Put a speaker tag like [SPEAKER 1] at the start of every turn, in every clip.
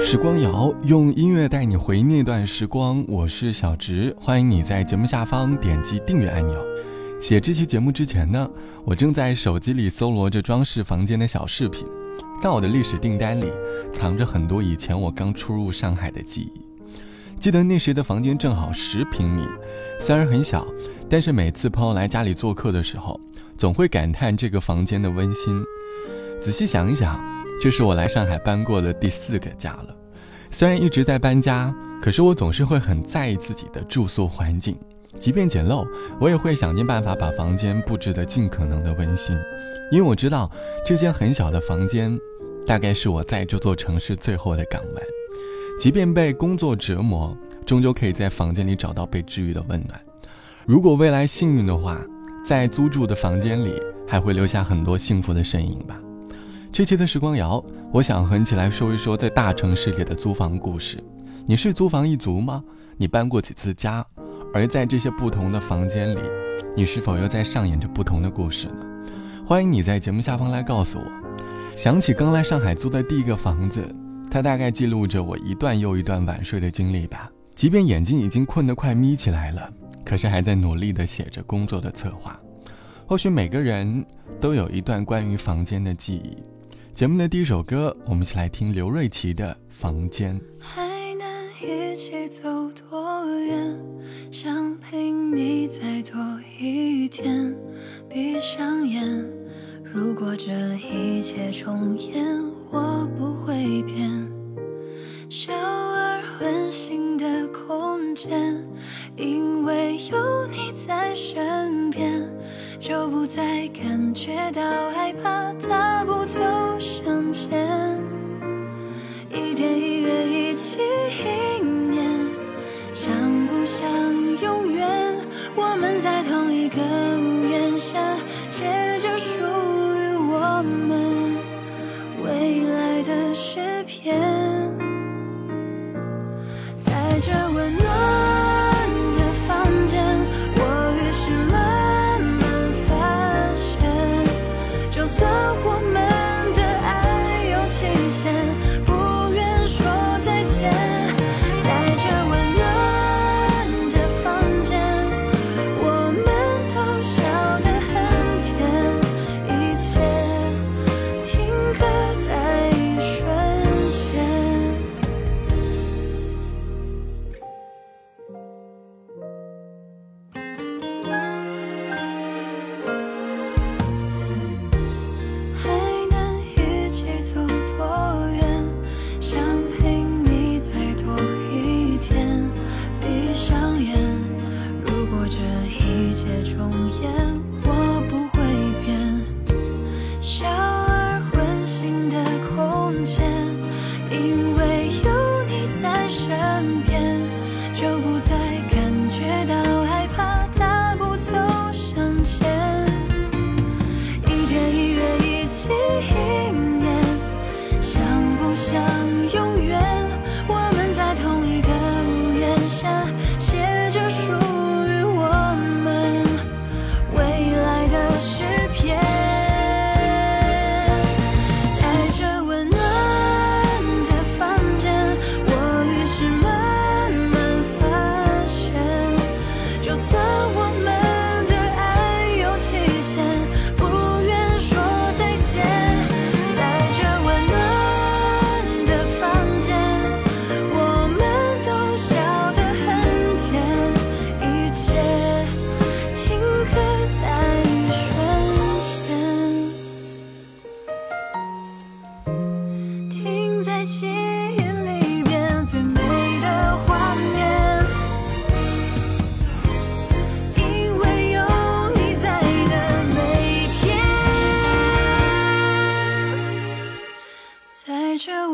[SPEAKER 1] 时光谣用音乐带你回忆那段时光，我是小植，欢迎你在节目下方点击订阅按钮。写这期节目之前呢，我正在手机里搜罗着装饰房间的小饰品，在我的历史订单里藏着很多以前我刚初入上海的记忆。记得那时的房间正好十平米，虽然很小，但是每次朋友来家里做客的时候，总会感叹这个房间的温馨。仔细想一想，这是我来上海搬过的第四个家了。虽然一直在搬家，可是我总是会很在意自己的住宿环境，即便简陋，我也会想尽办法把房间布置得尽可能的温馨，因为我知道这间很小的房间，大概是我在这座城市最后的港湾。即便被工作折磨，终究可以在房间里找到被治愈的温暖。如果未来幸运的话，在租住的房间里还会留下很多幸福的身影吧。这期的时光谣，我想和你一起来说一说在大城市里的租房故事。你是租房一族吗？你搬过几次家？而在这些不同的房间里，你是否又在上演着不同的故事呢？欢迎你在节目下方来告诉我。想起刚来上海租的第一个房子，它大概记录着我一段又一段晚睡的经历吧。即便眼睛已经困得快眯起来了，可是还在努力地写着工作的策划。或许每个人都有一段关于房间的记忆。节目的第一首歌，我们一起来听刘瑞琦的《房间》。
[SPEAKER 2] 还能一起走多远？想陪你再多一天。闭上眼，如果这一切重演，我不会变。小而温馨的空间，因为有你在身边。就不再感觉到害怕，大步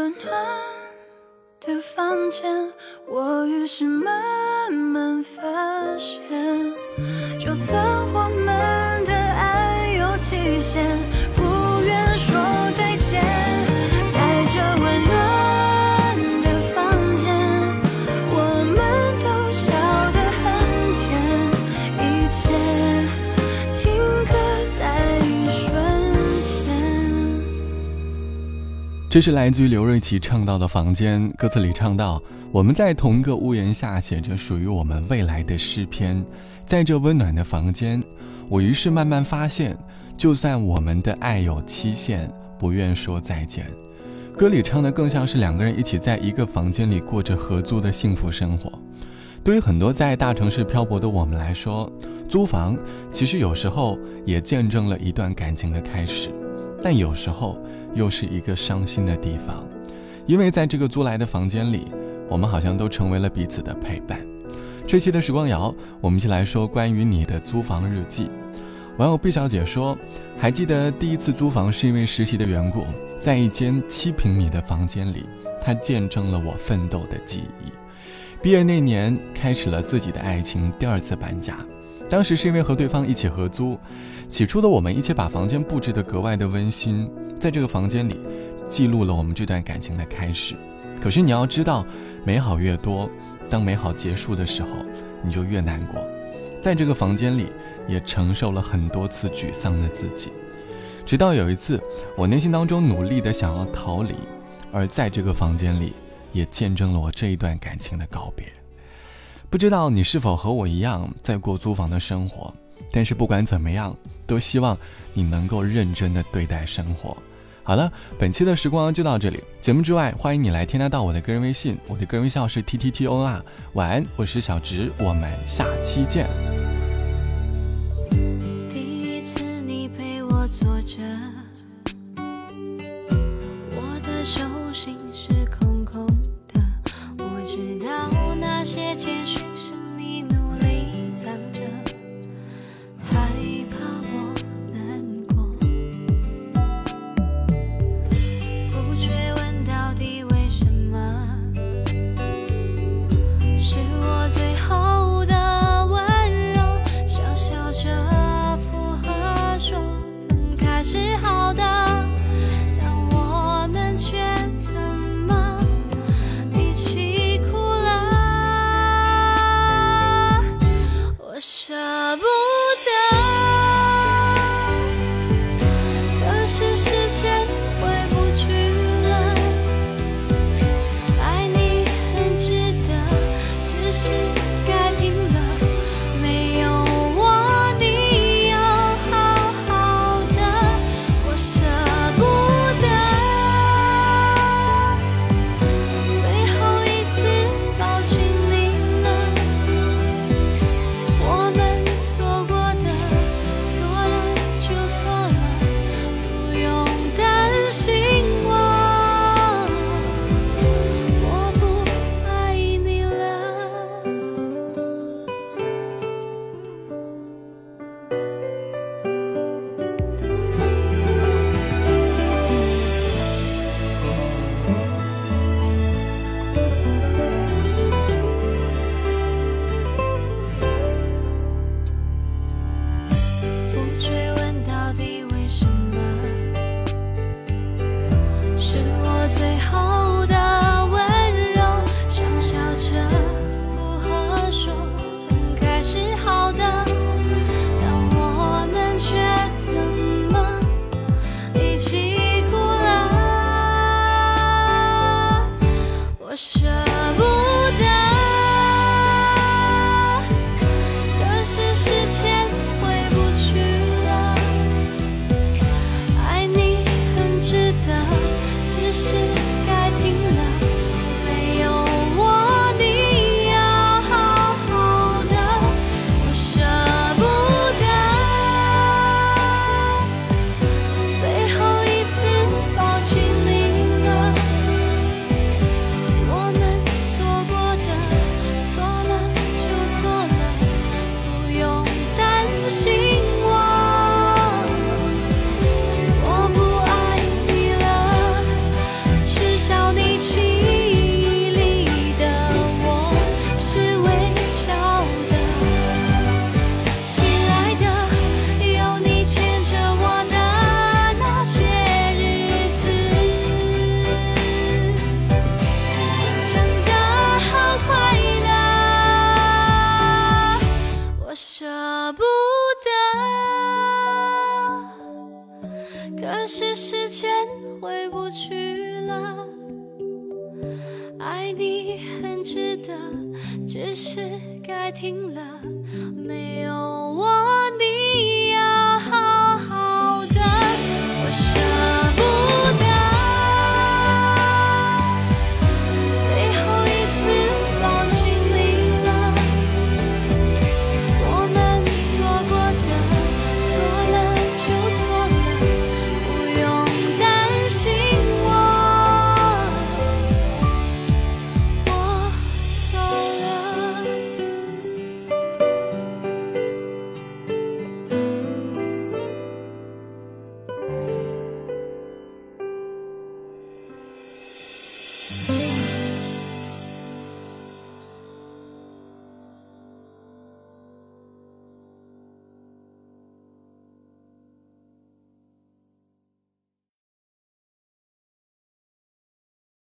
[SPEAKER 2] 温暖的房间我于是慢慢发现就算我们的爱有期限
[SPEAKER 1] 这是来自于刘瑞琦唱到的房间，歌词里唱到：“我们在同一个屋檐下，写着属于我们未来的诗篇。在这温暖的房间，我于是慢慢发现，就算我们的爱有期限，不愿说再见。”歌里唱的更像是两个人一起在一个房间里过着合租的幸福生活。对于很多在大城市漂泊的我们来说，租房其实有时候也见证了一段感情的开始，但有时候。又是一个伤心的地方，因为在这个租来的房间里，我们好像都成为了彼此的陪伴。这期的时光谣，我们一起来说关于你的租房日记。网友毕小姐说：“还记得第一次租房是因为实习的缘故，在一间七平米的房间里，她见证了我奋斗的记忆。毕业那年，开始了自己的爱情，第二次搬家。当时是因为和对方一起合租，起初的我们一起把房间布置得格外的温馨。”在这个房间里，记录了我们这段感情的开始。可是你要知道，美好越多，当美好结束的时候，你就越难过。在这个房间里，也承受了很多次沮丧的自己。直到有一次，我内心当中努力的想要逃离，而在这个房间里，也见证了我这一段感情的告别。不知道你是否和我一样在过租房的生活？但是不管怎么样，都希望你能够认真的对待生活。好了，本期的时光就到这里。节目之外，欢迎你来添加到我的个人微信，我的个人微信号是 t t t o r。晚安，我是小植，我们下期见。
[SPEAKER 3] 值得，只是该停了，没有。